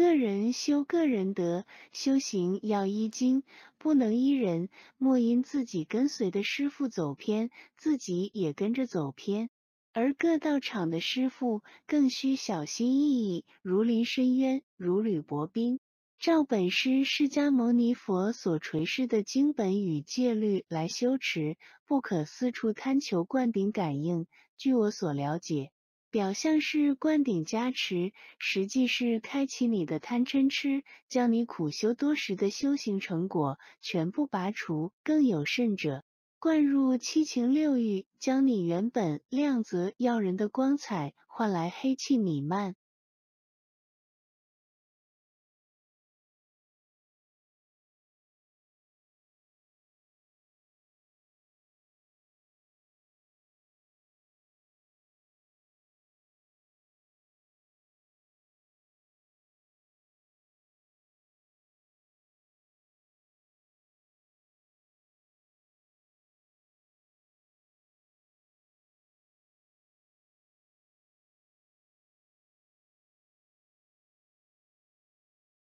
个人修个人德，修行要依经，不能依人。莫因自己跟随的师傅走偏，自己也跟着走偏。而各道场的师傅更需小心翼翼，如临深渊，如履薄冰，照本师释迦牟尼佛所垂示的经本与戒律来修持，不可四处贪求灌顶感应。据我所了解。表象是灌顶加持，实际是开启你的贪嗔痴，将你苦修多时的修行成果全部拔除。更有甚者，灌入七情六欲，将你原本亮泽耀人的光彩换来黑气弥漫。